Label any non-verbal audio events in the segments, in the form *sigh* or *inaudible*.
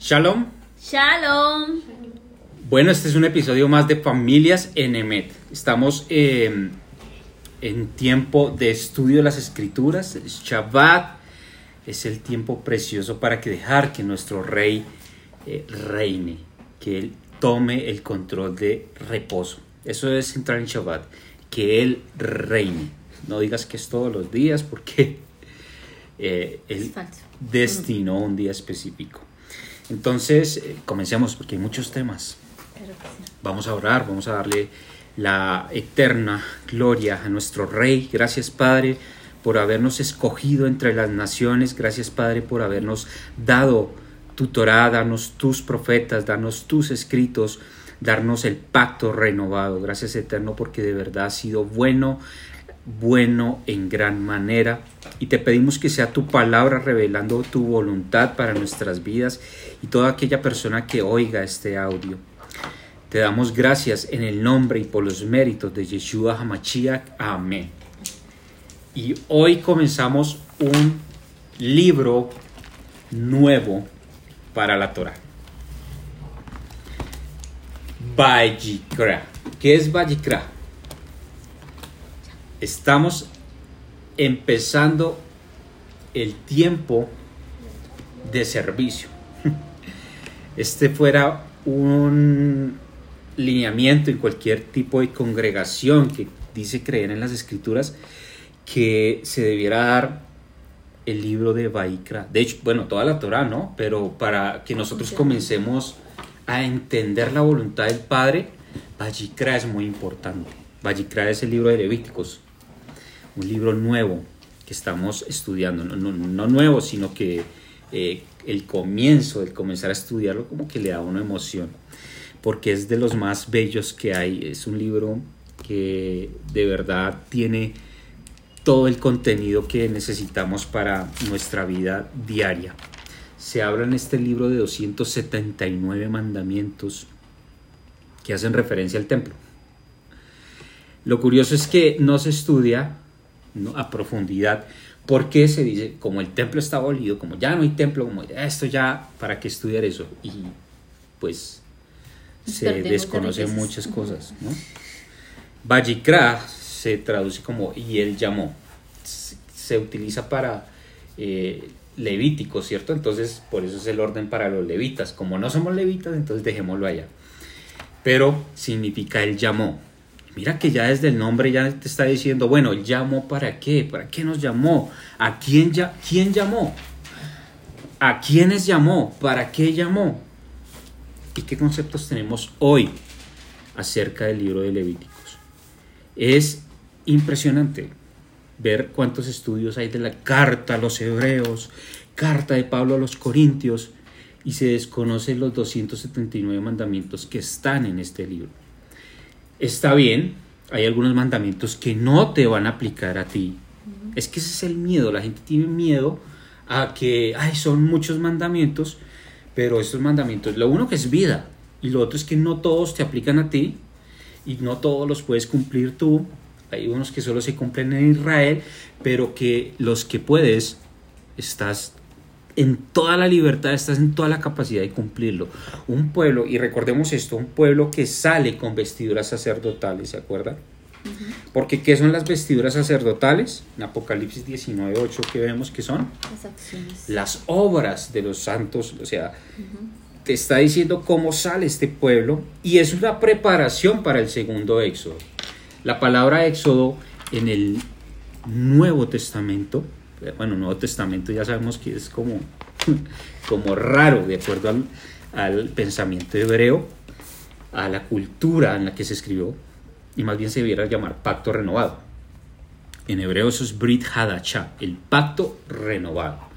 Shalom. Shalom. Bueno, este es un episodio más de Familias en Emet. Estamos eh, en tiempo de estudio de las escrituras. Shabbat es el tiempo precioso para que dejar que nuestro rey eh, reine, que él tome el control de reposo. Eso es entrar en Shabbat, que él reine. No digas que es todos los días porque eh, él destinó un día específico. Entonces, eh, comencemos porque hay muchos temas. Vamos a orar, vamos a darle la eterna gloria a nuestro Rey. Gracias Padre por habernos escogido entre las naciones. Gracias Padre por habernos dado tu Torah, darnos tus profetas, darnos tus escritos, darnos el pacto renovado. Gracias Eterno porque de verdad ha sido bueno, bueno en gran manera. Y te pedimos que sea tu palabra revelando tu voluntad para nuestras vidas y toda aquella persona que oiga este audio. Te damos gracias en el nombre y por los méritos de Yeshua Hamashiach. Amén. Y hoy comenzamos un libro nuevo para la Torah. Vayikra. ¿Qué es Vayikra? Estamos empezando el tiempo de servicio. *laughs* Este fuera un lineamiento en cualquier tipo de congregación que dice creer en las escrituras que se debiera dar el libro de Vaikra. De hecho, bueno, toda la Torah, ¿no? Pero para que nosotros comencemos a entender la voluntad del Padre, Vayikra es muy importante. Vayikra es el libro de Levíticos, un libro nuevo que estamos estudiando, no, no, no nuevo, sino que eh, el comienzo, el comenzar a estudiarlo, como que le da una emoción, porque es de los más bellos que hay. Es un libro que de verdad tiene todo el contenido que necesitamos para nuestra vida diaria. Se habla en este libro de 279 mandamientos que hacen referencia al templo. Lo curioso es que no se estudia ¿no? a profundidad porque se dice, como el templo está abolido, como ya no hay templo, como esto ya, ¿para qué estudiar eso? Y pues se Perdemos desconocen muchas cosas, ¿no? Vajikra se traduce como y él llamó. Se, utiliza para eh, levíticos, ¿cierto? Entonces, por eso es el orden para los levitas. Como no somos levitas, entonces dejémoslo allá. Pero significa él llamó. Mira que ya desde el nombre ya te está diciendo, bueno, llamó para qué, para qué nos llamó, a quién, ya, quién llamó, a quiénes llamó, para qué llamó y qué conceptos tenemos hoy acerca del libro de Levíticos. Es impresionante ver cuántos estudios hay de la carta a los hebreos, carta de Pablo a los corintios, y se desconocen los 279 mandamientos que están en este libro. Está bien, hay algunos mandamientos que no te van a aplicar a ti. Es que ese es el miedo, la gente tiene miedo a que, ay, son muchos mandamientos, pero estos mandamientos, lo uno que es vida, y lo otro es que no todos te aplican a ti, y no todos los puedes cumplir tú. Hay unos que solo se cumplen en Israel, pero que los que puedes, estás en toda la libertad, estás en toda la capacidad de cumplirlo. Un pueblo, y recordemos esto, un pueblo que sale con vestiduras sacerdotales, ¿se acuerdan? Porque ¿qué son las vestiduras sacerdotales? En Apocalipsis 19.8 que vemos que son Las acciones. las obras de los santos, o sea, te está diciendo cómo sale este pueblo y es una preparación para el segundo éxodo. La palabra éxodo en el Nuevo Testamento, bueno, Nuevo Testamento ya sabemos que es como, *laughs* como raro de acuerdo al, pensamiento hebreo, a la cultura en la que se escribió, y más bien se debiera llamar pacto renovado. En hebreo eso es Brit Hadachah, el pacto renovado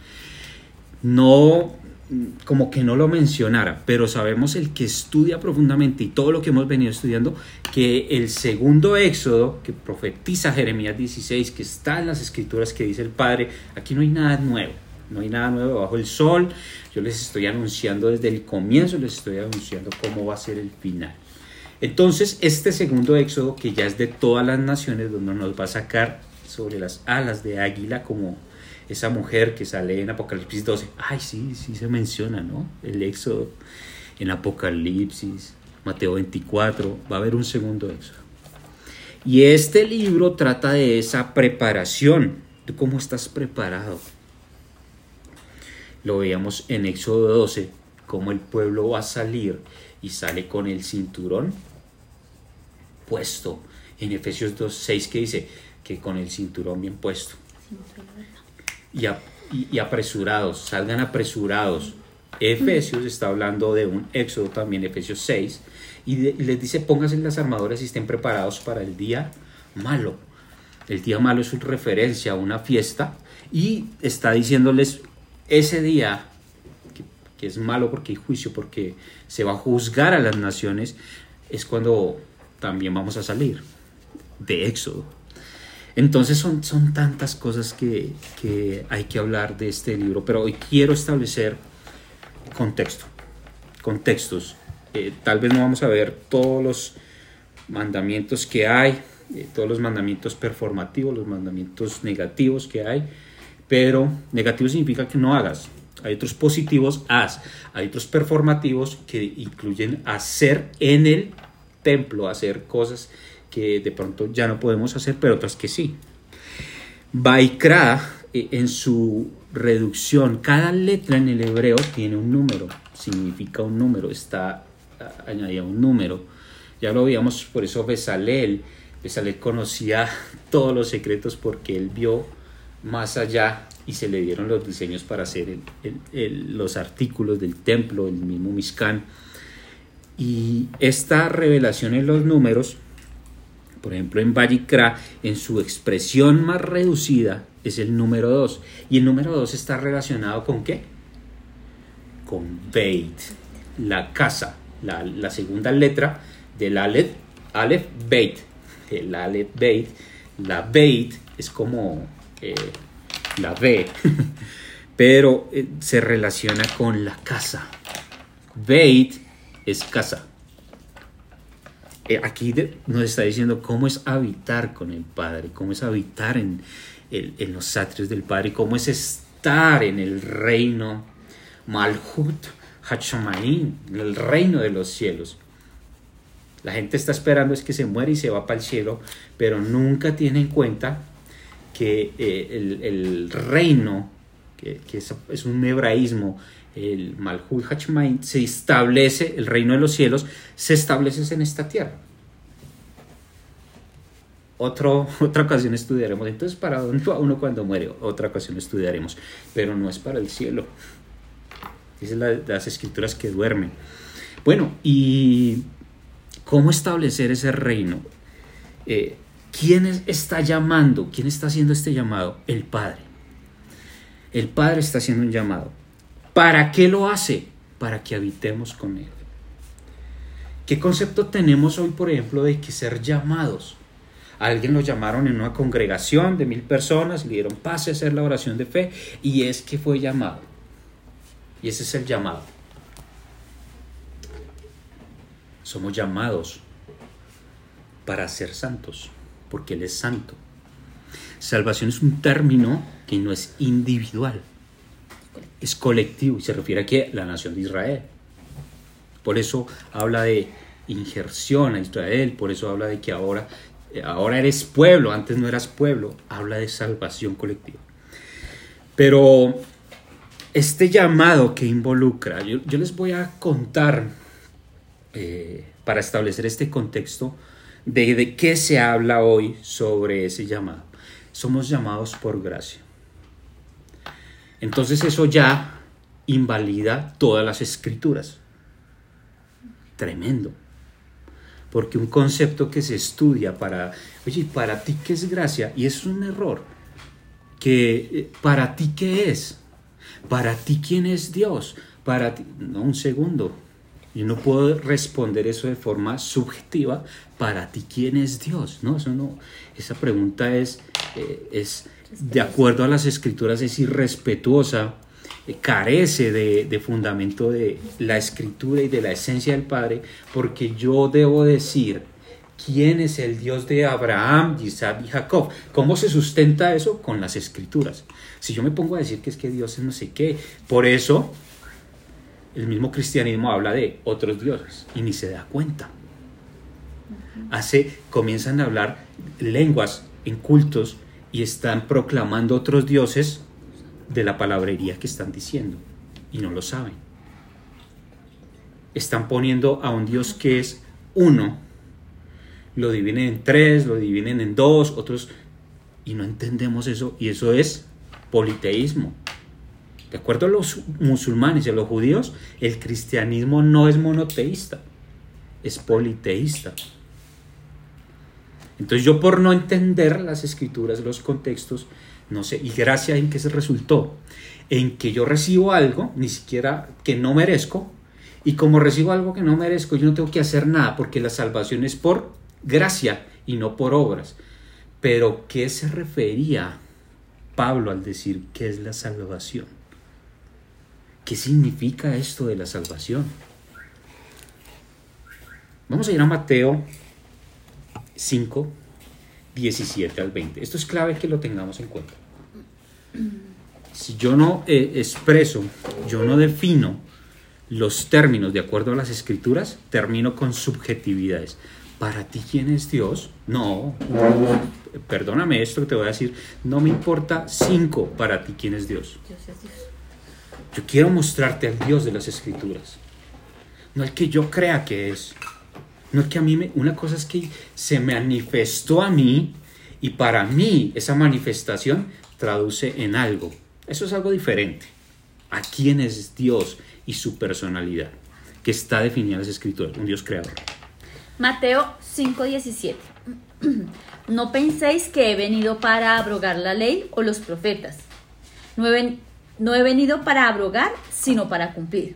no como que no lo mencionara, pero sabemos el que estudia profundamente y todo lo que hemos venido estudiando, que el segundo éxodo que profetiza Jeremías 16, que está en las escrituras que dice el Padre, aquí no hay nada nuevo, no hay nada nuevo bajo el sol, yo les estoy anunciando desde el comienzo, les estoy anunciando cómo va a ser el final. Entonces, este segundo éxodo, que ya es de todas las naciones, donde nos va a sacar sobre las alas de águila, como esa mujer que sale en Apocalipsis 12. Ay, sí, sí se menciona, ¿no? El éxodo en Apocalipsis, Mateo 24, va a haber un segundo éxodo. Y este libro trata de esa preparación, de cómo estás preparado. Lo veíamos en Éxodo 12, cómo el pueblo va a salir y sale con el cinturón puesto. En Efesios 2, 6 que dice que con el cinturón bien puesto. Y, apresurados, salgan apresurados. Efesios está hablando de un éxodo también, Efesios 6, y, de- les dice pónganse las armaduras y estén preparados para el día malo. El día malo es una referencia a una fiesta y está diciéndoles ese día que, que es malo porque hay juicio, porque se va a juzgar a las naciones, es cuando también vamos a salir de éxodo. Entonces son, son tantas cosas que, que hay que hablar de este libro, pero hoy quiero establecer contexto, contextos. Eh, tal vez no vamos a ver todos los mandamientos que hay, eh, todos los mandamientos performativos, los mandamientos negativos que hay, pero negativo significa que no hagas. Hay otros positivos, haz. Hay otros performativos que incluyen hacer en el templo, hacer cosas que de pronto ya no podemos hacer, pero otras que sí. Baikra, eh, en su reducción, cada letra en el hebreo tiene un número, significa un número, está añadida un número. Ya lo veíamos, por eso Besalel, Besalel conocía *laughs* todos los secretos porque él vio más allá y se le dieron los diseños para hacer los artículos del templo, el mismo Mishkan. Y esta revelación en los números por ejemplo, en Vallicra, en su expresión más reducida, es el número 2. Y el número 2 está relacionado con qué? Con Beit, la casa, la, segunda letra del Aleph, Aleph Beit. El Aleph Beit, la Beit es como eh, la B, *laughs* pero eh, se relaciona con la casa. Beit es casa. Eh, aquí nos está diciendo cómo es habitar con el Padre, cómo es habitar en, el- en los atrios del Padre, cómo es estar en el reino Malhut Hachamayim, el reino de los cielos. La gente está esperando es que se muere y se va para el cielo, pero nunca tiene en cuenta que eh, el, el reino, que, que es, es un hebraísmo, el Malhut Hachmain, se establece, el reino de los cielos, se establece en esta tierra. Otro, *laughs* otra ocasión estudiaremos. Entonces, ¿para dónde va uno cuando muere? Otra ocasión estudiaremos. Pero no es para el cielo. Dicen la- las escrituras que duermen. Bueno, y ¿cómo establecer ese reino? Eh, ¿Quién es- está llamando? ¿Quién está haciendo este llamado? El Padre. El Padre está haciendo un llamado. ¿Para qué lo hace? Para que habitemos con Él. ¿Qué concepto tenemos hoy, por ejemplo, de que ser llamados? Alguien lo llamaron en una congregación de mil personas, le dieron pase a hacer la oración de fe y es que fue llamado. Y ese es el llamado. Somos llamados para ser santos, porque Él es santo. Salvación es un término que no es individual, es colectivo y se refiere a la nación de Israel. Por eso habla de injerción a Israel, por eso habla de que ahora, eh, ahora eres pueblo, antes no eras pueblo, habla de salvación colectiva. Pero este llamado que involucra, yo, yo les voy a contar eh, para establecer este contexto de, de qué se habla hoy sobre ese llamado. Somos llamados por gracia. Entonces eso ya invalida todas las escrituras. Tremendo. Porque un concepto que se estudia para, oye, ¿para ti qué es gracia? Y es un error. Que, eh, ¿para ti qué es? ¿Para ti quién es Dios? Para ti, no, un segundo. Yo no puedo responder eso de forma subjetiva. ¿Para ti quién es Dios? No, eso no. Esa pregunta es, eh, es de acuerdo a las escrituras, es irrespetuosa, eh, carece de, de fundamento de la escritura y de la esencia del Padre, porque yo debo decir quién es el Dios de Abraham, Isaac y Jacob. ¿Cómo se sustenta eso? Con las escrituras. Si yo me pongo a decir que es que Dios es no sé qué, por eso el mismo cristianismo habla de otros dioses y ni se da cuenta. Hace, comienzan a hablar lenguas en cultos y están proclamando otros dioses de la palabrería que están diciendo y no lo saben. Están poniendo a un Dios que es uno, lo dividen en tres, lo dividen en dos, otros, y no entendemos eso, y eso es politeísmo. De acuerdo a los musulmanes y a los judíos, el cristianismo no es monoteísta, es politeísta. Entonces yo por no entender las escrituras, los contextos, no sé, y gracias en que se resultó, en que yo recibo algo, ni siquiera que no merezco, y como recibo algo que no merezco, yo no tengo que hacer nada, porque la salvación es por gracia y no por obras. Pero ¿qué se refería Pablo al decir qué es la salvación? ¿Qué significa esto de la salvación? Vamos a ir a Mateo 5, 17 al 20. Esto es clave que lo tengamos en cuenta. Si yo no eh, expreso, yo no defino los términos de acuerdo a las escrituras, termino con subjetividades. ¿Para ti quién es Dios? No, perdóname esto que te voy a decir, no me importa cinco para ti quién es Dios. Yo quiero mostrarte al Dios de las escrituras, no el que yo crea que es. No es que a mí, me, una cosa es que se manifestó a mí y para mí esa manifestación traduce en algo. Eso es algo diferente. ¿A quién es Dios y su personalidad? Que está definida en las escrituras, un Dios creador. Mateo 5:17. *clears throat* No penséis que he venido para abrogar la ley o los profetas. No he, ven- no he venido para abrogar, sino para cumplir.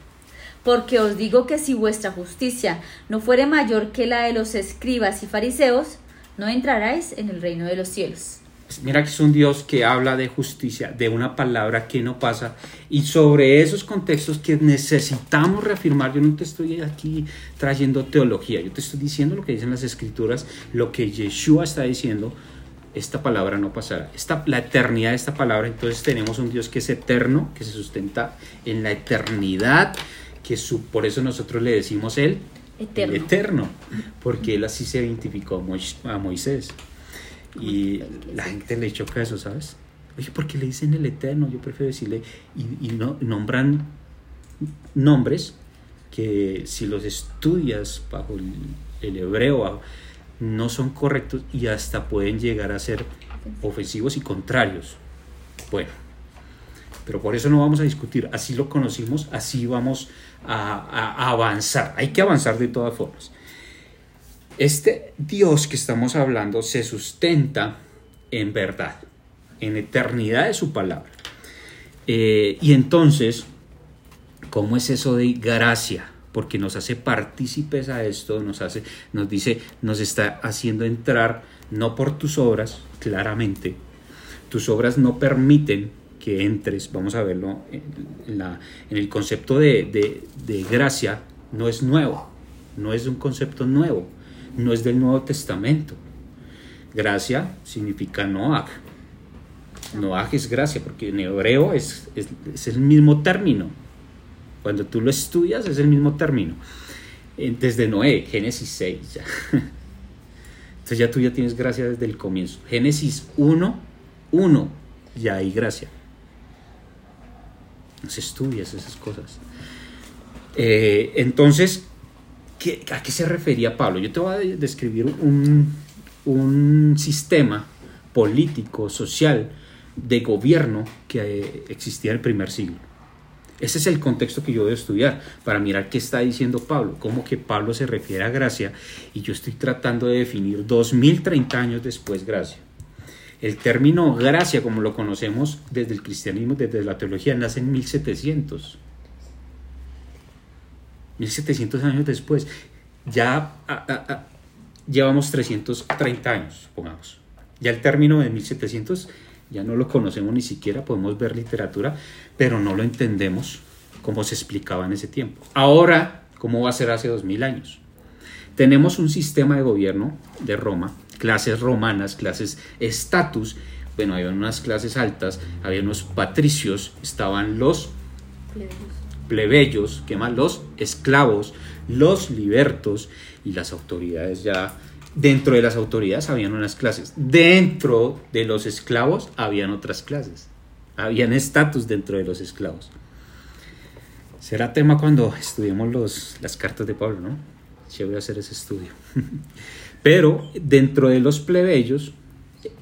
Porque os digo que si vuestra justicia no fuere mayor que la de los escribas y fariseos, no entraréis en el reino de los cielos. Mira que es un Dios que habla de justicia, de una palabra que no pasa. Y sobre esos contextos que necesitamos reafirmar, yo no te estoy aquí trayendo teología, yo te estoy diciendo lo que dicen las escrituras, lo que Yeshua está diciendo, esta palabra no pasará. Esta, la eternidad de esta palabra, entonces tenemos un Dios que es eterno, que se sustenta en la eternidad, que su, por eso nosotros le decimos él, Eterno. el eterno, porque él así se identificó a Mois- a Moisés. Y la gente le choca eso, ¿sabes? Oye, ¿por qué le dicen el eterno? Yo prefiero decirle, y, y no, nombran nombres que si los estudias bajo el, el hebreo bajo- no son correctos y hasta pueden llegar a ser ofensivos y contrarios. Bueno, pero por eso no vamos a discutir. Así lo conocimos, así vamos a, avanzar. Hay que avanzar de todas formas. Este Dios que estamos hablando se sustenta en verdad, en eternidad de su palabra. Eh, y entonces, ¿cómo es eso de gracia? Porque nos hace partícipes a esto, nos hace, nos dice, nos está haciendo entrar, no por tus obras, claramente. Tus obras no permiten que entres, vamos a verlo en, el concepto de, gracia, no es nuevo, no es un concepto nuevo, no es del Nuevo Testamento. Gracia significa Noach. Noach es gracia, porque en hebreo es, es, el mismo término. Cuando tú lo estudias es el mismo término. Desde Noé, Génesis 6. ya. Entonces ya tú ya tienes gracia desde el comienzo. Génesis 1, 1, ya hay gracia. Estudias esas cosas. Eh, entonces, ¿qué- ¿a qué se refería Pablo? Yo te voy a de- describir un, un sistema político, social, de gobierno que eh, existía en el primer siglo. Ese es el contexto que yo debo estudiar para mirar qué está diciendo Pablo, cómo que Pablo se refiere a gracia y yo estoy tratando de definir 2030 años después gracia. El término gracia, como lo conocemos desde el cristianismo, desde la teología, nace en 1700. 1700 años después. Ya llevamos 330 años, pongamos. Ya el término de 1700 ya no lo conocemos ni siquiera, podemos ver literatura, pero no lo entendemos como se explicaba en ese tiempo. Ahora, ¿cómo va a ser hace 2000 años? Tenemos un sistema de gobierno de Roma, clases romanas, clases estatus, bueno, había unas clases altas, había unos patricios, estaban los plebeyos, ¿qué más? Los esclavos, los libertos y las autoridades ya Dentro de las autoridades habían unas clases. Dentro de los esclavos habían otras clases. Habían estatus dentro de los esclavos. Será tema cuando estudiemos los, las cartas de Pablo, ¿no? A hacer ese estudio. *laughs* Pero dentro de los plebeyos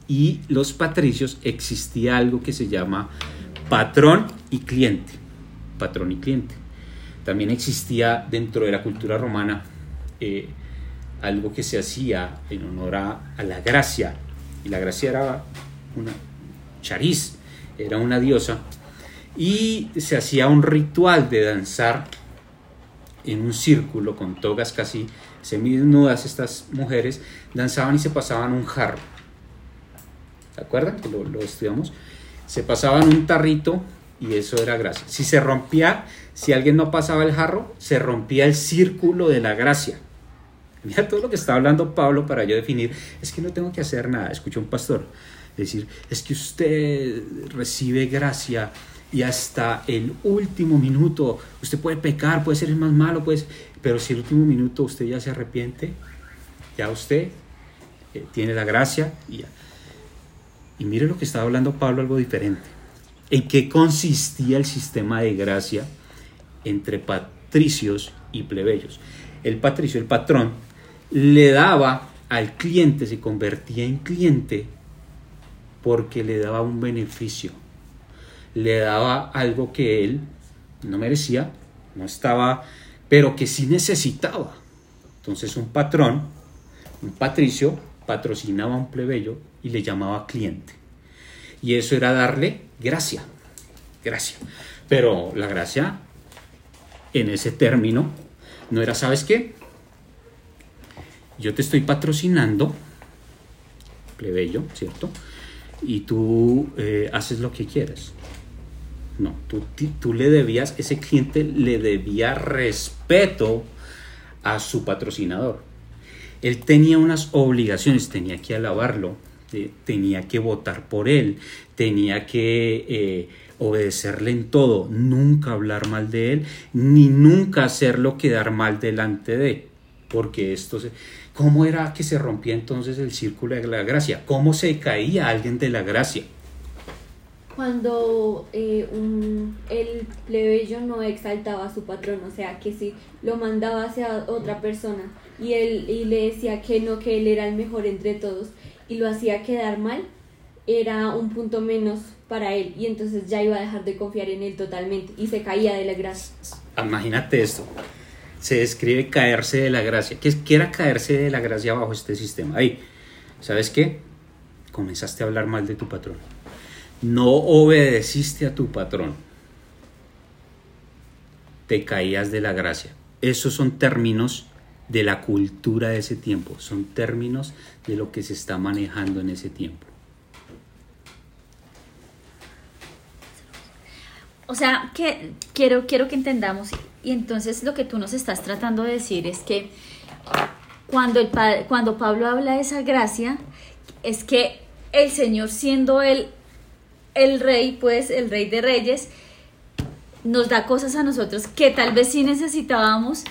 y los patricios existía algo que se llama patrón y cliente. Patrón y cliente. También existía dentro de la cultura romana eh, algo que se hacía en honor a, la gracia. Y la gracia era una chariz, era una diosa. Y se hacía un ritual de danzar en un círculo con togas casi semidesnudas. Estas mujeres danzaban y se pasaban un jarro. ¿Se acuerdan que lo, estudiamos? Se pasaban un tarrito y eso era gracia. Si se rompía, si alguien no pasaba el jarro, se rompía el círculo de la gracia. Mira todo lo que está hablando Pablo para yo definir, es que no tengo que hacer nada. Escucha un pastor decir, es que usted recibe gracia y hasta el último minuto usted puede pecar, puede ser el más malo, pues, pero si el último minuto usted ya se arrepiente, ya usted eh, tiene la gracia y, y mire lo que estaba hablando Pablo, algo diferente. ¿En qué consistía el sistema de gracia entre patricios y plebeyos? El patricio, el patrón, le daba al cliente, se convertía en cliente porque le daba un beneficio, le daba algo que él no merecía, no estaba, pero que sí necesitaba. Entonces un patrón, un patricio, patrocinaba a un plebeyo y le llamaba cliente. Y eso era darle gracia, gracia. Pero la gracia en ese término no era, ¿sabes qué? yo te estoy patrocinando, plebeyo, ¿cierto? Y tú eh, haces lo que quieres. No, tú, tú le debías, ese cliente le debía respeto a su patrocinador. Él tenía unas obligaciones, tenía que alabarlo, eh, tenía que votar por él, tenía que eh, obedecerle en todo, nunca hablar mal de él, ni nunca hacerlo quedar mal delante de, porque esto se, ¿Cómo era que se rompía entonces el círculo de la gracia? ¿Cómo se caía alguien de la gracia? Cuando eh, el plebeyo no exaltaba a su patrón, o sea, que si lo mandaba hacia otra persona y, él, y le decía que no, que él era el mejor entre todos y lo hacía quedar mal, era un punto menos para él y entonces ya iba a dejar de confiar en él totalmente y se caía de la gracia. Imagínate esto, se describe caerse de la gracia. ¿Qué, era caerse de la gracia bajo este sistema? Ahí, ¿sabes qué? Comenzaste a hablar mal de tu patrón. No obedeciste a tu patrón. Te caías de la gracia. Esos son términos de la cultura de ese tiempo. Son términos de lo que se está manejando en ese tiempo. O sea, que quiero, quiero que entendamos y entonces lo que tú nos estás tratando de decir es que cuando, el, cuando Pablo habla de esa gracia, es que el Señor siendo el, el rey, pues el rey de reyes, nos da cosas a nosotros que tal vez sí necesitábamos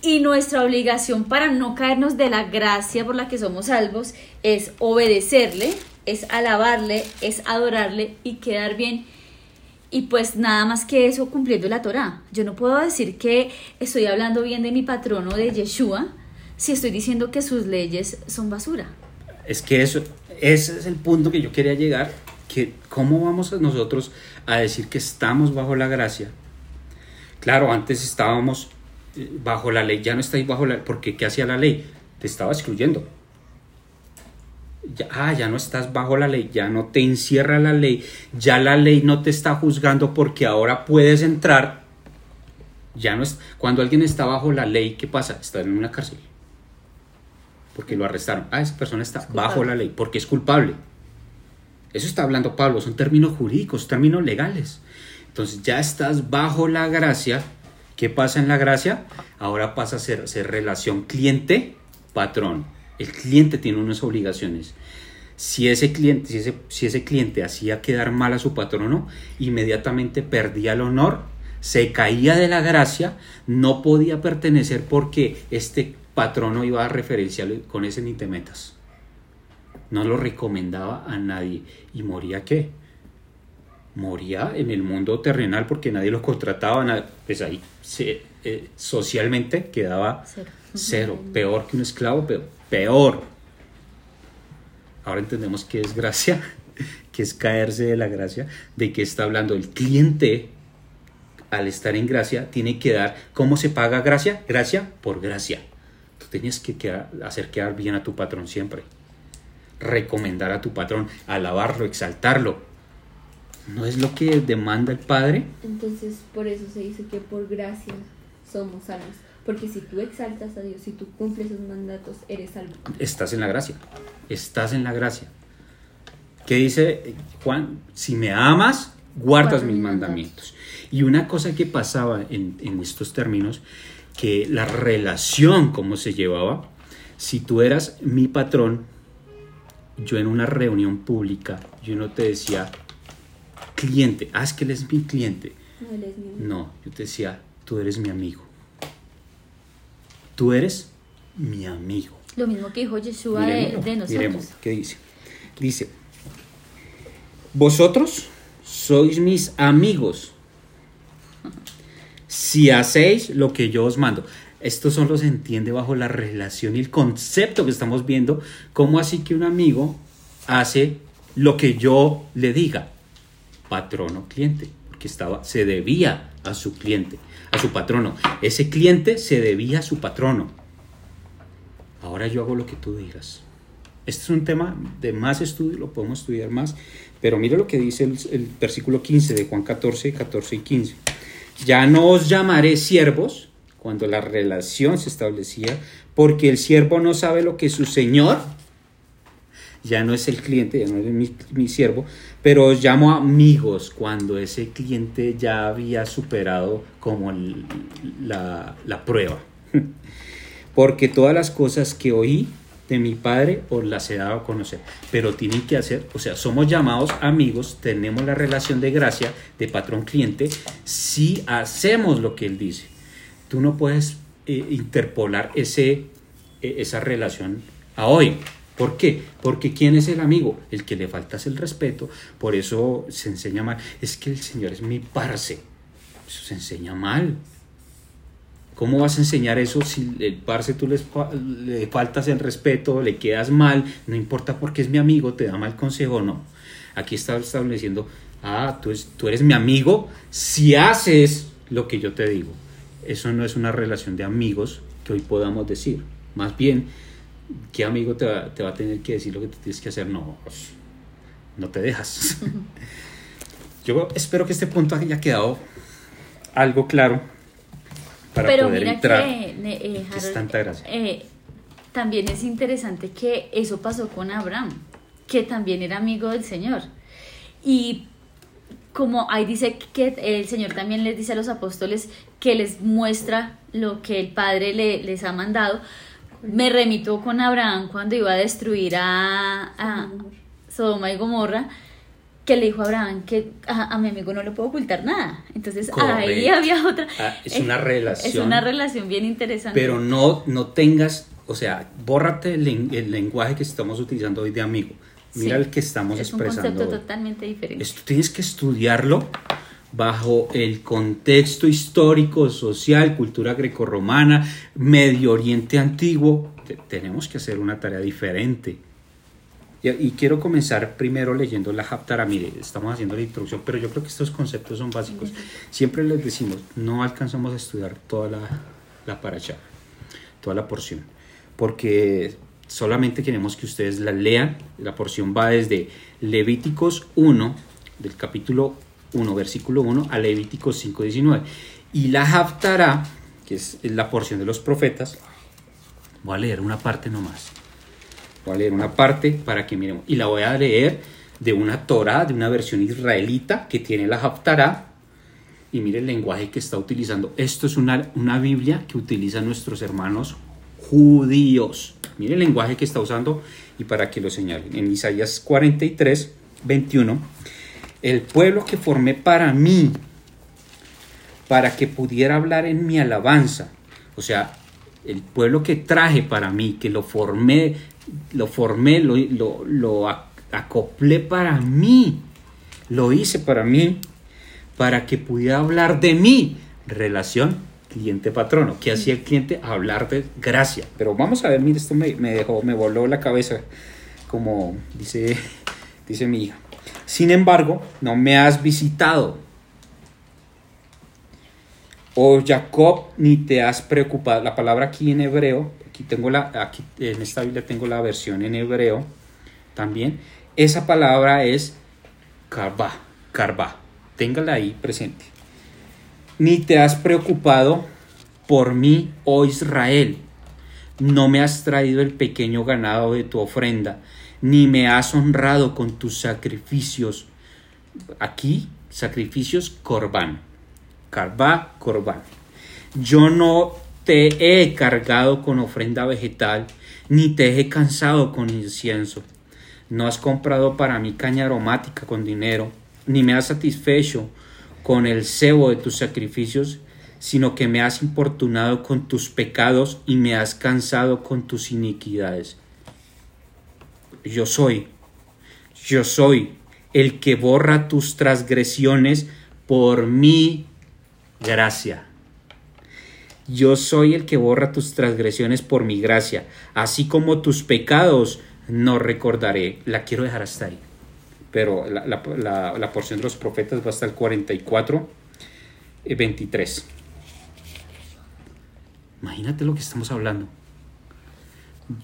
y nuestra obligación para no caernos de la gracia por la que somos salvos es obedecerle, es alabarle, es adorarle y quedar bien y pues nada más que eso cumpliendo la Torah. Yo no puedo decir que estoy hablando bien de mi patrono de Yeshua si estoy diciendo que sus leyes son basura. Es que eso, ese es el punto que yo quería llegar, que cómo vamos nosotros a decir que estamos bajo la gracia Claro, antes estábamos eh, bajo la ley, ya no estáis bajo la porque ¿qué hacía la ley? Te estaba excluyendo. Ya, ah, ya no estás bajo la ley, ya no te encierra la ley, ya la ley no te está juzgando porque ahora puedes entrar. Ya no es cuando alguien está bajo la ley, ¿qué pasa? Está en una cárcel. Porque lo arrestaron. Ah, esa persona está bajo la ley porque es culpable. Eso está hablando Pablo, son términos jurídicos, términos legales. Entonces ya estás bajo la gracia. ¿Qué pasa en la gracia? Ahora pasa a ser, ser relación cliente-patrón. El cliente tiene unas obligaciones. Si ese cliente, si ese, si ese cliente hacía quedar mal a su patrono, inmediatamente perdía el honor, se caía de la gracia, no podía pertenecer porque este patrono iba a referenciarlo con ese ni te metas. No lo recomendaba a nadie. ¿Y moría qué? Moría en el mundo terrenal porque nadie lo contrataba. Pues ahí eh, socialmente quedaba cero. cero. Peor que un esclavo, pero peor. Ahora entendemos qué es gracia, *laughs* que es caerse de la gracia, de qué está hablando el cliente al estar en gracia tiene que dar, ¿cómo se paga gracia? Gracia por gracia. Tú tenías que hacer quedar bien a tu patrón siempre. Recomendar a tu patrón, alabarlo, exaltarlo. ¿No es lo que demanda el Padre? Entonces, por eso se dice que por gracia somos salvos. Porque si tú exaltas a Dios, si tú cumples sus mandatos, eres salvo. Estás en la gracia. Estás en la gracia. ¿Qué dice Juan? Si me amas, guardas mis mandamientos. Y una cosa que pasaba en, en estos términos, que la relación, como se llevaba, si tú eras mi patrón, yo en una reunión pública, yo no te decía cliente, ah, es que él es mi cliente. No, él es mi amigo. No, yo te decía, tú eres mi amigo. Tú eres mi amigo. Lo mismo que dijo Yeshua de, de nosotros. miremos, ¿qué dice? Dice, vosotros sois mis amigos si hacéis lo que yo os mando. Esto solo se entiende bajo la relación y el concepto que estamos viendo. ¿Cómo así que un amigo hace lo que yo le diga? Patrono cliente, porque estaba, se debía a su cliente, a su patrono. Ese cliente se debía a su patrono. Ahora yo hago lo que tú digas. Este es un tema de más estudio, lo podemos estudiar más, pero mira lo que dice el, el versículo 15 de Juan 14, 14 y 15. Ya no os llamaré siervos, cuando la relación se establecía, porque el siervo no sabe lo que su señor, ya no es el cliente, ya no es mi, siervo, pero os llamo amigos cuando ese cliente ya había superado como la, la prueba. *laughs* Porque todas las cosas que oí de mi padre os las he dado a conocer. Pero tienen que hacer, o sea, somos llamados amigos, tenemos la relación de gracia de patrón-cliente si hacemos lo que él dice. Tú no puedes eh, interpolar ese, eh, esa relación a hoy. ¿Por qué? Porque ¿quién es el amigo? El que le faltas el respeto. Por eso se enseña mal. Es que el Señor es mi parce. Eso se enseña mal. ¿Cómo vas a enseñar eso si el parce tú le faltas el respeto, le quedas mal? No importa porque es mi amigo, te da mal consejo, no. Aquí está estableciendo, ah, tú, es- tú eres mi amigo si haces lo que yo te digo. Eso no es una relación de amigos que hoy podamos decir. Más bien, ¿qué amigo te va, te va a tener que decir lo que tú tienes que hacer? No, no te dejas. *laughs* Yo espero que este punto haya quedado algo claro para Pero poder mira entrar. que, eh, que es tanta gracia. eh, también es interesante que eso pasó con Abraham, que también era amigo del Señor. Y como ahí dice que el Señor también les dice a los apóstoles que les muestra lo que el Padre le- les ha mandado, me remito con Abraham cuando iba a destruir a, a Sodoma y Gomorra, que le dijo a Abraham que a, a mi amigo no le puedo ocultar nada. Entonces ahí había otra... Ah, es una Es relación. una relación bien interesante. Pero no, no tengas, o sea, bórrate el, el lenguaje que estamos utilizando hoy de amigo. Mira Sí, el que estamos es un expresando. concepto hoy. totalmente diferente. Esto tienes que estudiarlo bajo el contexto histórico, social, cultura grecorromana, Medio Oriente antiguo. Te- tenemos que hacer una tarea diferente. Y, y quiero comenzar primero leyendo la Haftarah. Mire, estamos haciendo la introducción, pero yo creo que estos conceptos son básicos. Siempre les decimos, no alcanzamos a estudiar toda la, la paracha, toda la porción, porque solamente queremos que ustedes la lean. La porción va desde Levíticos 1, del capítulo 1, versículo 1, a Levíticos 5, 19. Y la Haftarah, que es la porción de los profetas, voy a leer una parte nomás. Voy a leer una parte para que miremos. Y la voy a leer de una Torah, de una versión israelita que tiene la Haftarah. Y mire el lenguaje que está utilizando. Esto es una, una Biblia que utilizan nuestros hermanos judíos. Mire el lenguaje que está usando y para que lo señalen. En Isaías 43, 21. El pueblo que formé para mí, para que pudiera hablar en mi alabanza. O sea, el pueblo que traje para mí, que lo formé, lo formé, lo, lo, lo acoplé para mí, lo hice para mí, para que pudiera hablar de mí. Relación cliente-patrono. ¿Qué hacía el cliente? Hablar de gracia. Pero vamos a ver, mire, esto me, me dejó, me voló la cabeza, como dice, *laughs* dice mi hija. Sin embargo, no me has visitado. O Jacob, ni te has preocupado. La palabra aquí en hebreo, aquí tengo la, aquí en esta Biblia tengo la versión en hebreo también. Esa palabra es karba, karba. Téngala ahí presente. Ni te has preocupado por mí, oh Israel. No me has traído el pequeño ganado de tu ofrenda, ni me has honrado con tus sacrificios. Aquí, sacrificios corbán. Carvá, corbán. Yo no te he cargado con ofrenda vegetal, ni te he cansado con incienso. No has comprado para mí caña aromática con dinero, ni me has satisfecho con el cebo de tus sacrificios, sino que me has importunado con tus pecados y me has cansado con tus iniquidades. Yo soy, yo soy el que borra tus transgresiones por mi gracia. Yo soy el que borra tus transgresiones por mi gracia, así como tus pecados no recordaré. La quiero dejar hasta ahí. Pero la, la, la, porción de los profetas va hasta el 44, 23. Imagínate lo que estamos hablando.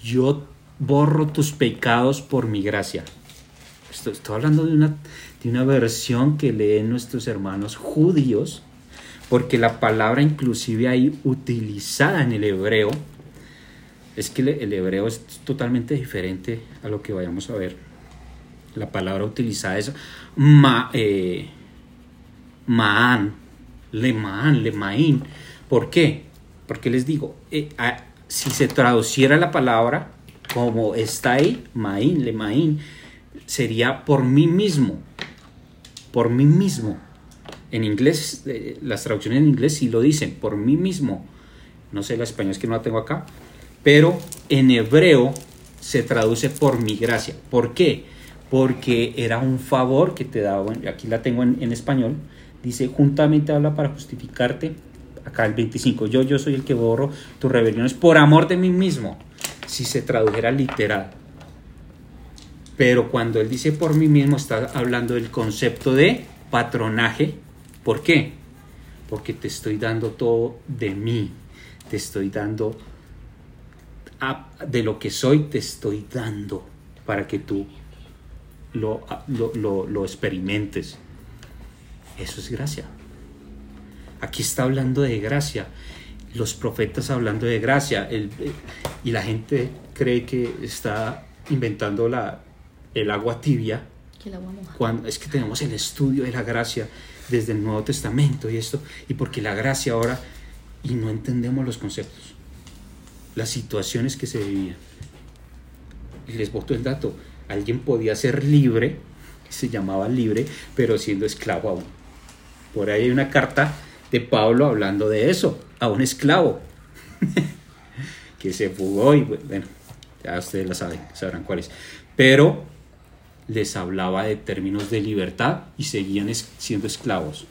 Yo borro tus pecados por mi gracia. Estoy, estoy hablando de una, de una versión que leen nuestros hermanos judíos, porque la palabra inclusive ahí utilizada en el hebreo, es que el hebreo es totalmente diferente a lo que vayamos a ver. La palabra utilizada es ma, eh, maan, lemaan, lemaín. ¿Por qué? Porque les digo, eh, si se traduciera la palabra como está ahí, maín, lemaín, sería por mí mismo, por mí mismo. En inglés, eh, las traducciones en inglés sí lo dicen, por mí mismo. No sé la español es que no la tengo acá, pero en hebreo se traduce por mi gracia. ¿Por qué? Porque era un favor que te daba, aquí la tengo en, español, dice, juntamente habla para justificarte, acá el 25, yo, yo soy el que borro tus rebeliones por amor de mí mismo, si se tradujera literal. Pero cuando él dice por mí mismo, está hablando del concepto de patronaje. ¿Por qué? Porque te estoy dando todo de mí, te estoy dando de lo que soy te estoy dando para que tú lo, lo, lo, lo, experimentes. Eso es gracia. Aquí está hablando de gracia. Los profetas hablando de gracia. El, y la gente cree que está inventando la, el agua tibia. Que el agua moja. Cuando, es que tenemos el estudio de la gracia desde el Nuevo Testamento y esto. Y porque la gracia ahora... Y no entendemos los conceptos las situaciones que se vivían. Y les boto el dato, alguien podía ser libre, se llamaba libre, pero siendo esclavo aún. Por ahí hay una carta de Pablo hablando de eso, a un esclavo *laughs* que se fugó y bueno, ya ustedes la saben, sabrán cuál es. Pero les hablaba de términos de libertad y seguían siendo esclavos.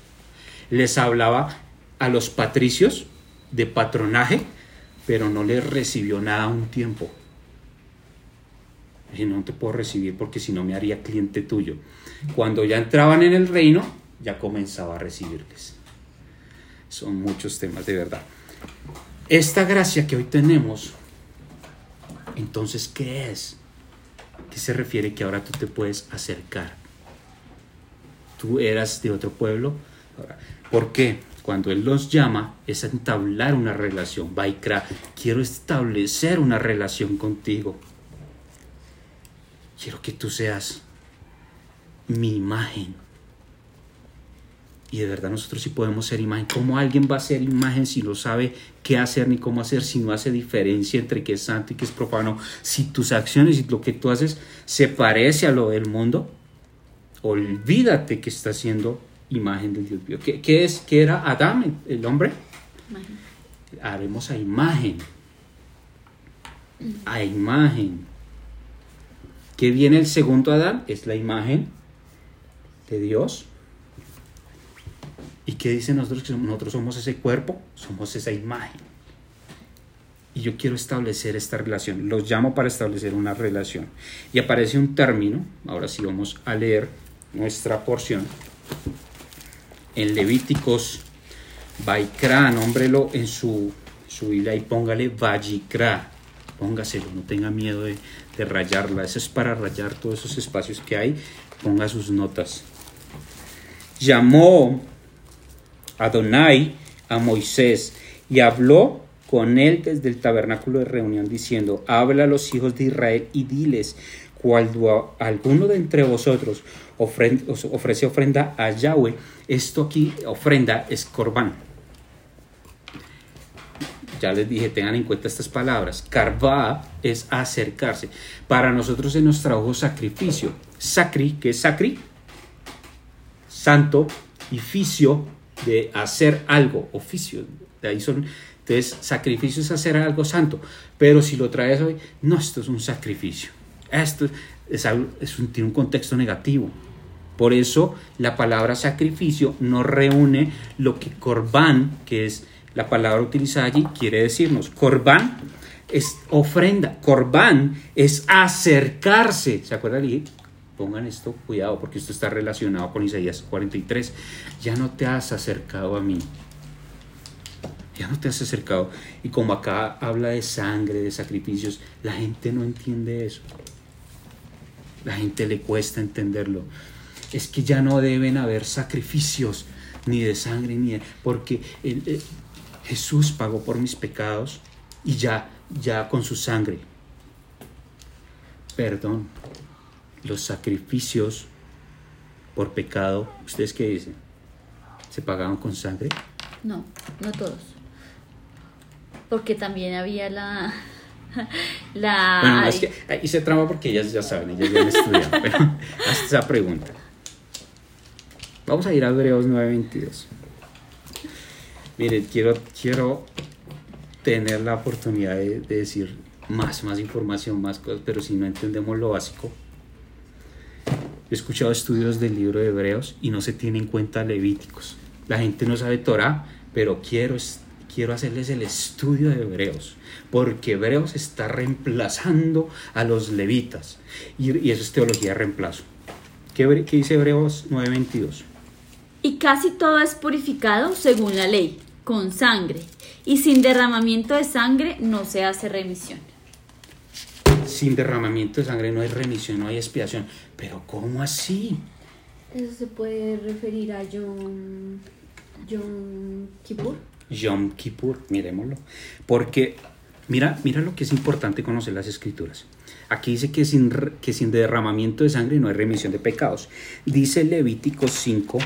Les hablaba a los patricios de patronaje pero no le recibió nada un tiempo. Dije, no te puedo recibir porque si no me haría cliente tuyo. Cuando ya entraban en el reino, ya comenzaba a recibirles. Son muchos temas de verdad. Esta gracia que hoy tenemos, entonces, ¿qué es? ¿Qué se refiere que ahora tú te puedes acercar? Tú eras de otro pueblo. ¿Por qué? Cuando Él los llama es entablar una relación. Vaikra, quiero establecer una relación contigo. Quiero que tú seas mi imagen. Y de verdad nosotros sí podemos ser imagen. ¿Cómo alguien va a ser imagen si no sabe qué hacer ni cómo hacer, si no hace diferencia entre qué es santo y qué es profano? Si tus acciones y lo que tú haces se parece a lo del mundo, olvídate que está siendo imagen del Dios vivo. ¿Qué, es, qué era Adán, el hombre? Haremos a imagen. A imagen. ¿Qué viene el segundo Adán? Es la imagen de Dios. ¿Y qué dicen nosotros? Que nosotros somos ese cuerpo, somos esa imagen. Y yo quiero establecer esta relación. Los llamo para establecer una relación. Y aparece un término, ahora sí vamos a leer nuestra porción. En Levíticos, Baikra, nómbrelo en su, su Biblia y póngale Vayikra. Póngaselo, no tenga miedo de, de rayarla. Eso es para rayar todos esos espacios que hay. Ponga sus notas. Llamó Adonai a Moisés y habló con él desde el tabernáculo de reunión diciendo, habla a los hijos de Israel y diles, cuando alguno de entre vosotros ofrece ofrenda a Yahweh, esto aquí, ofrenda, es corbán. Ya les dije, tengan en cuenta estas palabras. Carvá es acercarse. Para nosotros en nuestro trabajo sacrificio. Sacri, que es sacri, santo, y ficio, de hacer algo, oficio. De ahí son, entonces, sacrificio es hacer algo santo. Pero si lo traes hoy, no, esto es un sacrificio. Esto es, es un, tiene un contexto negativo. Por eso la palabra sacrificio no reúne lo que corbán, que es la palabra utilizada allí, quiere decirnos. Corbán es ofrenda. Corbán es acercarse. ¿Se acuerdan? pongan esto, cuidado, porque esto está relacionado con Isaías 43. Ya no te has acercado a mí. Ya no te has acercado. Y como acá habla de sangre, de sacrificios, la gente no entiende eso. La gente le cuesta entenderlo. Es que ya no deben haber sacrificios, ni de sangre, ni de... Porque Jesús pagó por mis pecados y ya, ya con su sangre. Perdón, los sacrificios por pecado, ¿ustedes qué dicen? ¿Se pagaban con sangre? No, no todos. Porque también había la... *laughs* la bueno, es que se trama porque ellas ya saben, ellas ya han estudiado. pero *laughs* hasta esa pregunta. Vamos a ir a Hebreos 9:22. Mire, quiero, quiero tener la oportunidad de, de decir más, más información, más cosas, pero si no entendemos lo básico, He escuchado estudios del libro de Hebreos y no se tiene en cuenta Levíticos. La gente no sabe Torah, pero quiero, quiero hacerles el estudio de Hebreos, porque Hebreos está reemplazando a los levitas. Y, eso es teología de reemplazo. ¿Qué, qué dice Hebreos 9:22? Y casi todo es purificado según la ley, con sangre, y sin derramamiento de sangre no se hace remisión sin derramamiento de sangre no hay remisión, no hay expiación. Pero ¿cómo así? Eso se puede referir a Yom, Yom Kippur. Yom Kippur, miremoslo. Porque mira, mira lo que es importante conocer las escrituras. Aquí dice que sin, que sin derramamiento de sangre no hay remisión de pecados. Dice Levítico 5,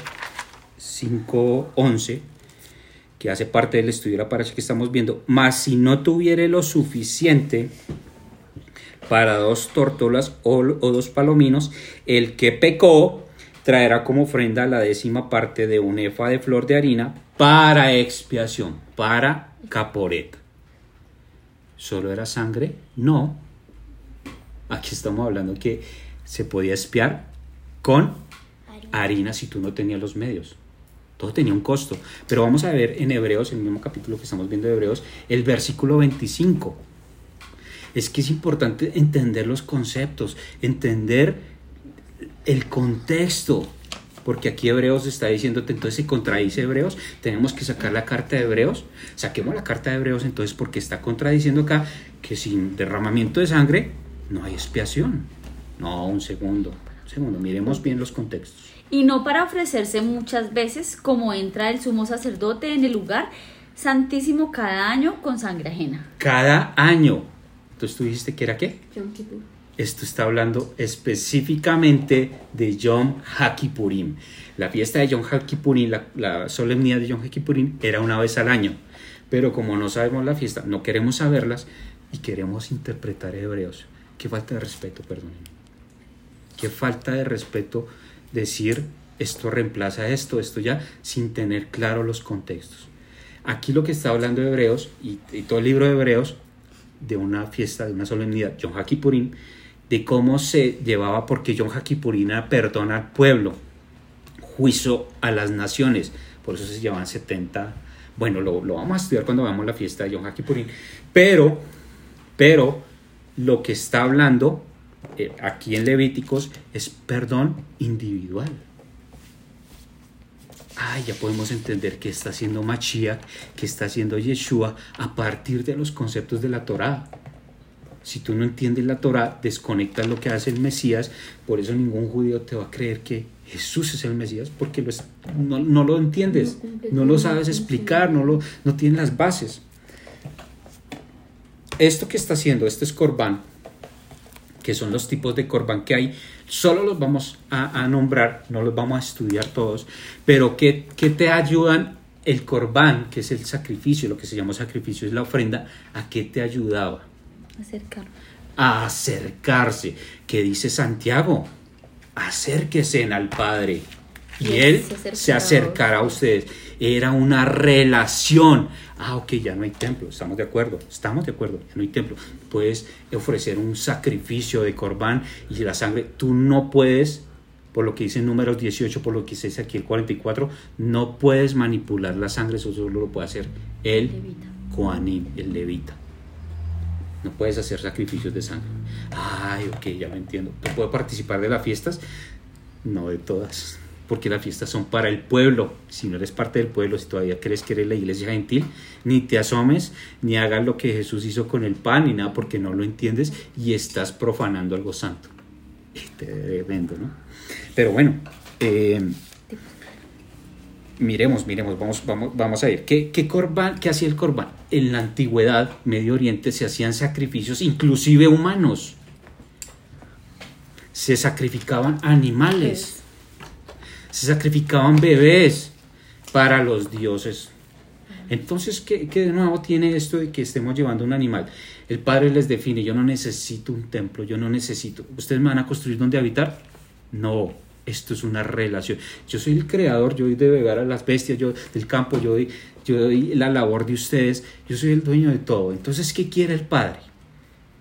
5, 11, que hace parte del estudio de la paracha que estamos viendo. Mas si no tuviere lo suficiente para dos tórtolas o, dos palominos, el que pecó traerá como ofrenda la décima parte de un efa de flor de harina para expiación, para caporeta. ¿Solo era sangre? No. Aquí estamos hablando que se podía espiar con harina si tú no tenías los medios. Todo tenía un costo. Pero vamos a ver en Hebreos, en el mismo capítulo que estamos viendo de Hebreos, el versículo 25 Es que es importante entender los conceptos, entender el contexto. Porque aquí Hebreos está diciéndote, entonces se contradice Hebreos, tenemos que sacar la carta de Hebreos, saquemos la carta de Hebreos entonces porque está contradiciendo acá que sin derramamiento de sangre no hay expiación. No, un segundo, un segundo, miremos bien los contextos. Y no para ofrecerse muchas veces como entra el sumo sacerdote en el lugar santísimo cada año con sangre ajena. Cada año. Entonces tú dijiste que era qué? Yom Kippur. Esto está hablando específicamente de Yom HaKippurim. La fiesta de Yom HaKippurim, la, la solemnidad de Yom HaKippurim era una vez al año. Pero como no sabemos la fiesta, no queremos saberlas y queremos interpretar hebreos. Qué falta de respeto, perdónenme. Qué falta de respeto decir esto reemplaza esto, esto ya, sin tener claro los contextos. Aquí lo que está hablando de Hebreos y, todo el libro de Hebreos de una fiesta, de una solemnidad, Yom de cómo se llevaba, porque Yom era perdón al pueblo, juicio a las naciones, por eso se llevan 70, bueno, lo, lo vamos a estudiar cuando veamos la fiesta de Yom HaKippurim, pero, pero lo que está hablando eh, aquí en Levíticos es perdón individual. Ay, ya podemos entender que está haciendo Mashiach, que está haciendo Yeshua a partir de los conceptos de la Torá. Si tú no entiendes la Torá, desconectas lo que hace el Mesías, por eso ningún judío te va a creer que Jesús es el Mesías, porque no, no lo entiendes, no lo sabes explicar, no, lo, no tienes las bases. Esto que está haciendo, este es Corbán, que son los tipos de Corbán que hay, solo los vamos a, a nombrar, no los vamos a estudiar todos, pero que, que te ayudan el Corbán, que es el sacrificio, lo que se llama sacrificio es la ofrenda, ¿a qué te ayudaba? Acercar. a acercarse, que dice Santiago, acérquese al Padre y Y Él se acercará se a acercará a ustedes. Era una relación. Ah, ok, ya no hay templo, estamos de acuerdo, estamos de acuerdo, ya no hay templo. Puedes ofrecer un sacrificio de corbán y la sangre, tú no puedes, por lo que dice en números 18, por lo que dice aquí el 44, no puedes manipular la sangre, eso solo lo puede hacer el Levita. Coanim, el levita. No puedes hacer sacrificios de sangre. Ay, ok, ya lo entiendo. ¿Tú puedes participar de las fiestas? No de todas. Porque las fiestas son para el pueblo. Si no eres parte del pueblo, si todavía crees que eres la iglesia gentil, ni te asomes, ni hagas lo que Jesús hizo con el pan, ni nada, porque no lo entiendes y estás profanando algo santo. Tremendo, ¿no? Pero bueno, eh, miremos, miremos, vamos, vamos, vamos a ver. ¿Qué, qué, corbán, ¿Qué hacía el corbán? En la antigüedad, Medio Oriente, se hacían sacrificios, inclusive humanos. Se sacrificaban animales, se sacrificaban bebés para los dioses. Entonces, ¿qué, ¿qué, de nuevo tiene esto de que estemos llevando un animal? El Padre les define, yo no necesito un templo, yo no necesito. ¿Ustedes me van a construir donde habitar? No, esto es una relación. Yo soy el creador, yo doy de beber a las bestias, yo del campo, yo yo doy la labor de ustedes, yo soy el dueño de todo. Entonces, ¿qué quiere el Padre?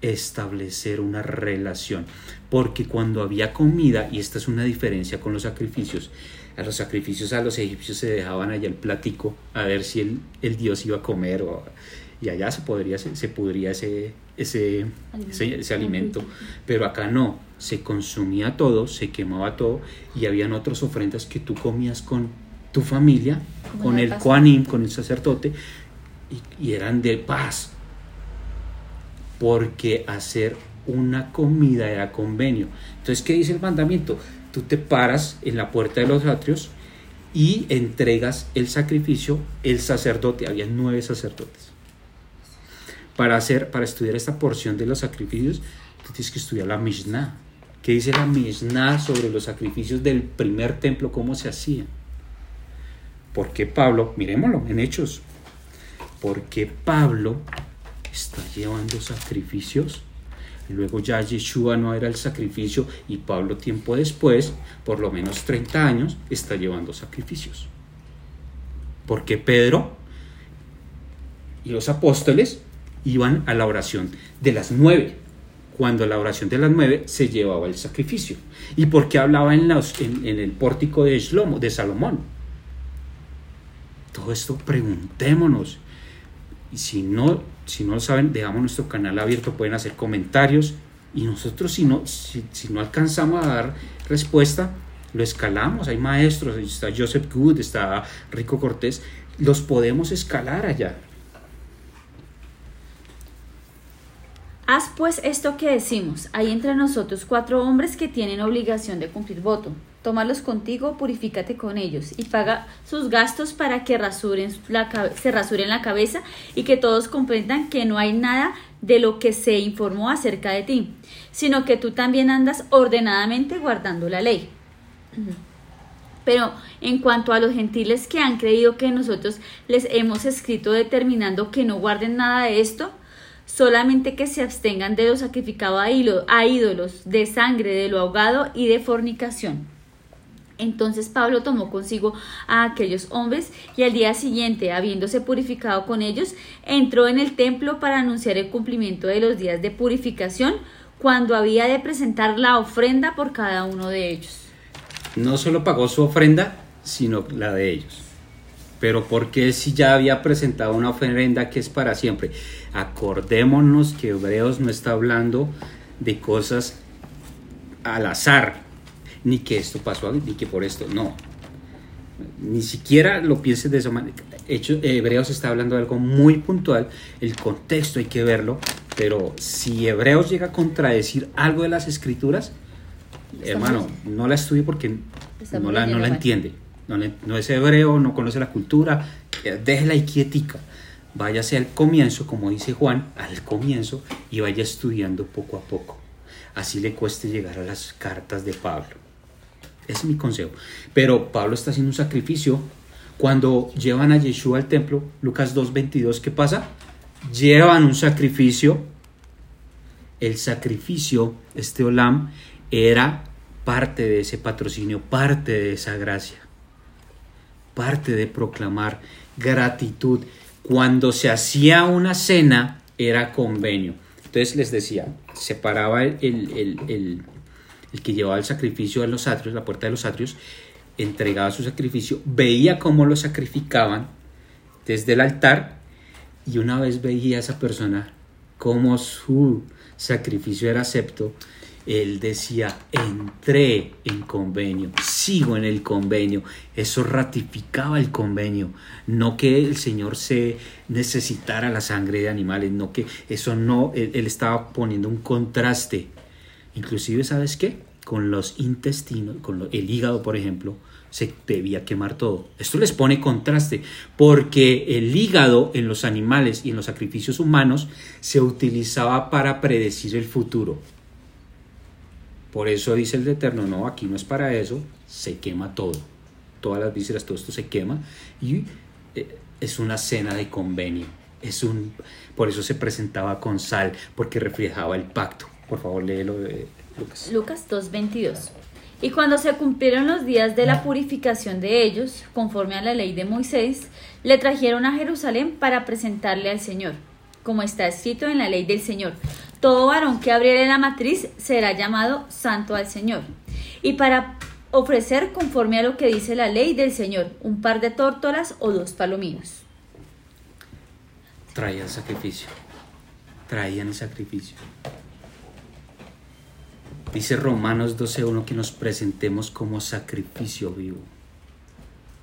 Establecer una relación. Porque cuando había comida, y esta es una diferencia con los sacrificios, a los sacrificios a los egipcios se dejaban allá el platico a ver si el, el dios iba a comer o, y allá se podría se, se pudría ese ese Alimento. ese, ese alimento pero acá no se consumía todo se quemaba todo y habían otras ofrendas que tú comías con tu familia Como con el coanim con el sacerdote y, y eran de paz porque hacer una comida era convenio entonces qué dice el mandamiento tú te paras en la puerta de los atrios y entregas el sacrificio, el sacerdote, había nueve sacerdotes. Para hacer, para estudiar esta porción de los sacrificios, tú tienes que estudiar la Mishnah. ¿Qué dice la Mishnah sobre los sacrificios del primer templo, cómo se hacían? Porque Pablo, miremoslo en Hechos, porque Pablo está llevando sacrificios Luego ya Yeshua no era el sacrificio y Pablo tiempo después, por lo menos 30 años, está llevando sacrificios. Porque Pedro y los apóstoles iban a la oración de las nueve, cuando la oración de las nueve se llevaba el sacrificio. ¿Y por qué hablaba en, el pórtico de, de Salomón? Todo esto preguntémonos. Y si no, si no lo saben, dejamos nuestro canal abierto, pueden hacer comentarios y nosotros si no, si, no alcanzamos a dar respuesta, lo escalamos. Hay maestros, está Joseph Good, está Rico Cortés, los podemos escalar allá. Haz pues esto que decimos. Hay entre nosotros cuatro hombres que tienen obligación de cumplir voto. Tómalos contigo, purifícate con ellos y paga sus gastos para que rasuren la, se rasuren la cabeza y que todos comprendan que no hay nada de lo que se informó acerca de ti, sino que tú también andas ordenadamente guardando la ley. Pero en cuanto a los gentiles que han creído que nosotros les hemos escrito determinando que no guarden nada de esto, solamente que se abstengan de lo sacrificado a ídolos, de sangre, de lo ahogado y de fornicación. Entonces Pablo tomó consigo a aquellos hombres y al día siguiente, habiéndose purificado con ellos, entró en el templo para anunciar el cumplimiento de los días de purificación, cuando había de presentar la ofrenda por cada uno de ellos. No solo pagó su ofrenda, sino la de ellos. Pero porque si ya había presentado una ofrenda que es para siempre. Acordémonos que Hebreos no está hablando de cosas al azar, ni que esto pasó, ni que por esto, no. Ni siquiera lo pienses de esa manera. Hecho, Hebreos está hablando de algo muy puntual, el contexto hay que verlo, pero si Hebreos llega a contradecir algo de las escrituras, Estamos- hermano, no la estudie porque no la, no la entiende. No, le- no es hebreo, no conoce la cultura, eh, déjela ahí quietica. Váyase al comienzo, como dice Juan, al comienzo y vaya estudiando poco a poco. Así le cueste llegar a las cartas de Pablo. Es mi consejo. Pero Pablo está haciendo un sacrificio. Cuando llevan a Yeshua al templo, Lucas 2.22, ¿qué pasa? Llevan un sacrificio. El sacrificio, este olam, era parte de ese patrocinio, parte de esa gracia, parte de proclamar gratitud. Cuando se hacía una cena, era convenio. Entonces les decía, separaba el, el, el, el- que llevaba el sacrificio a los atrios, la puerta de los atrios, entregaba su sacrificio, veía cómo lo sacrificaban desde el altar y una vez veía a esa persona cómo su sacrificio era acepto, él decía, entré en convenio, sigo en el convenio. Eso ratificaba el convenio. No que el Señor se necesitara la sangre de animales, no que eso no, él estaba poniendo un contraste. Inclusive, ¿sabes qué? Con los intestinos, con el hígado, por ejemplo, se debía quemar todo. Esto les pone contraste, porque el hígado en los animales y en los sacrificios humanos se utilizaba para predecir el futuro. Por eso dice el Eterno, no, aquí no es para eso, se quema todo. Todas las vísceras, todo esto se quema y eh, es una cena de convenio. Es un, por eso se presentaba con sal, porque reflejaba el pacto. Por favor, léelo, eh, Lucas. Lucas 2.22. Y cuando se cumplieron los días de la purificación de ellos, conforme a la ley de Moisés, le trajeron a Jerusalén para presentarle al Señor, como está escrito en la ley del Señor. Todo varón que abriere la matriz será llamado santo al Señor. Y para ofrecer conforme a lo que dice la ley del Señor, un par de tórtolas o dos palominos. Traían sacrificio. Traían el sacrificio. Dice Romanos 12.1 que nos presentemos como sacrificio vivo.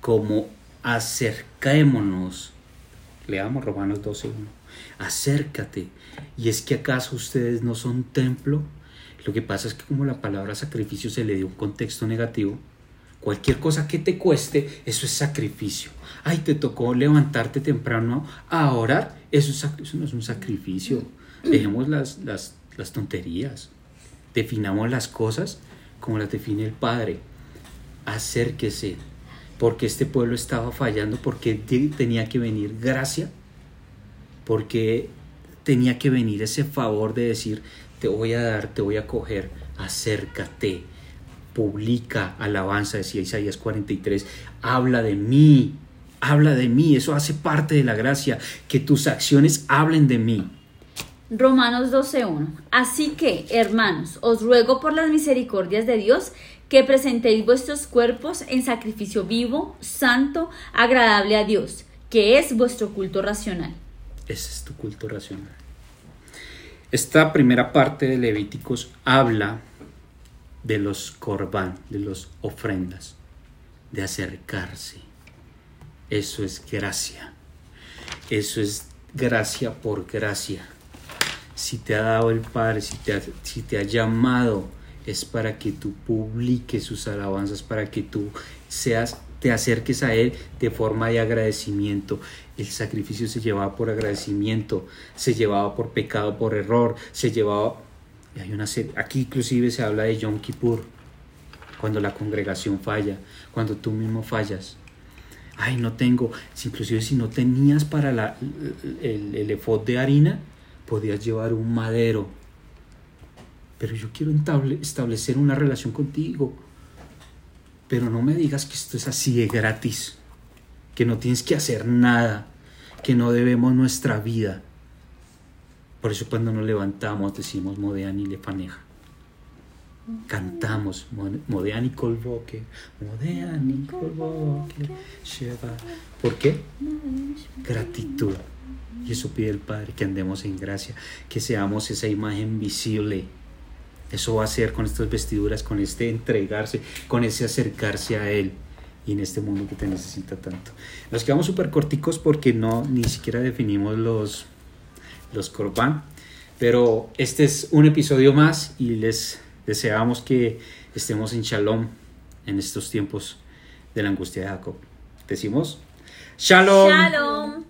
Como acercémonos. Leamos Romanos 12.1. Acércate. ¿Y es que acaso ustedes no son templo? Lo que pasa es que como la palabra sacrificio se le dio un contexto negativo, Cualquier cosa que te cueste, eso es sacrificio. Ay, te tocó levantarte temprano a orar, eso, es no es un sacrificio. Dejemos las, las, las tonterías. Definamos las cosas como las define el Padre. Acérquese, porque este pueblo estaba fallando, porque te- tenía que venir gracia, porque tenía que venir ese favor de decir, te voy a dar, te voy a coger, acércate publica alabanza, decía Isaías 43, habla de mí, habla de mí, eso hace parte de la gracia, que tus acciones hablen de mí. Romanos 12.1. Así que, hermanos, os ruego por las misericordias de Dios que presentéis vuestros cuerpos en sacrificio vivo, santo, agradable a Dios, que es vuestro culto racional. Ese es tu culto racional. Esta primera parte de Levíticos habla de los corbán, de las ofrendas, de acercarse. Eso es gracia. Eso es gracia por gracia. Si te ha dado el Padre, si te ha, si te ha llamado, es para que tú publiques sus alabanzas, para que tú seas te acerques a Él de forma de agradecimiento. El sacrificio se llevaba por agradecimiento, se llevaba por pecado, por error, se llevaba... Hay una aquí inclusive se habla de Yom Kippur, cuando la congregación falla, cuando tú mismo fallas. Ay, no tengo, inclusive si no tenías para la, el, el efod de harina, podías llevar un madero. Pero yo quiero establecer una relación contigo pero no me digas que esto es así de gratis, que no tienes que hacer nada, que no debemos nuestra vida. Por eso cuando nos levantamos decimos Modeani Lefaneja. Cantamos Modeani Colvoque, Modeani Colvoque, Sheva. ¿Por qué? Gratitud. Y eso pide el Padre, que andemos en gracia, que seamos esa imagen visible eso va a ser con estas vestiduras, con este entregarse, con ese acercarse a Él y en este mundo que te necesita tanto. Nos quedamos súper corticos porque no ni siquiera definimos los, los Corban, pero este es un episodio más y les deseamos que estemos en shalom en estos tiempos de la angustia de Jacob. Decimos, shalom. Shalom.